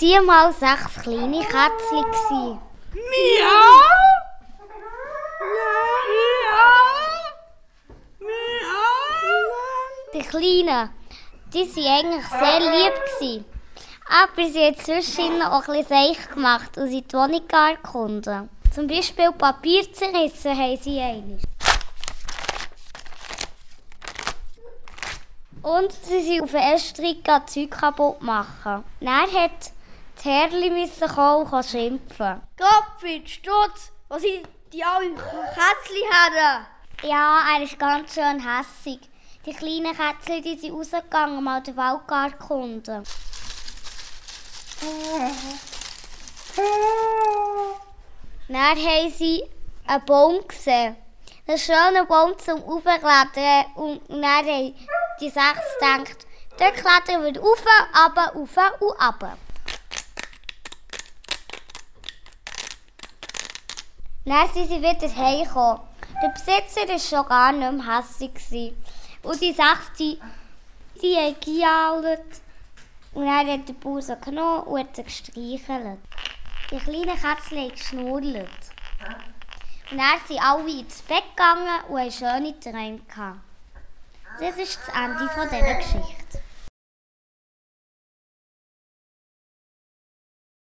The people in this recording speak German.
waren mal sechs kleine Kätzchen. Miau! Die Kleinen, die waren eigentlich sehr lieb. Gewesen. Aber sie haben zwischen auch ein bisschen seich gemacht und sind die Wohnung gar erkunden. Zum Beispiel Papier zerrissen haben sie einmal. Und sie sind auf den Estrich Zeug kaputt machen. Dann hat die Herrli müssen kommen und schimpfen. Gottfried, Stutz, was sind die alle Kätzchen her? Ja, er ist ganz schön hässig. Die kleinen Kätzchen die sind rausgegangen, mal den Wald erkunden. Dann haben sie einen Baum gesehen. Einen schönen Baum zum Aufklettern. Und dann haben die sechs gedacht, dort klettern wir rauf, runter, rauf und runter. Dann sind sie wieder heimgekommen. Der Besitzer war schon gar nicht mehr hässlich. Und die die, die haben gejault. Und dann hat der Bauer sie genommen und hat sie gestreichelt. Die kleinen Kätzchen haben geschnurrt. Und dann sind alle ins Bett gegangen und haben schöne Träume. Das ist das Ende dieser Geschichte.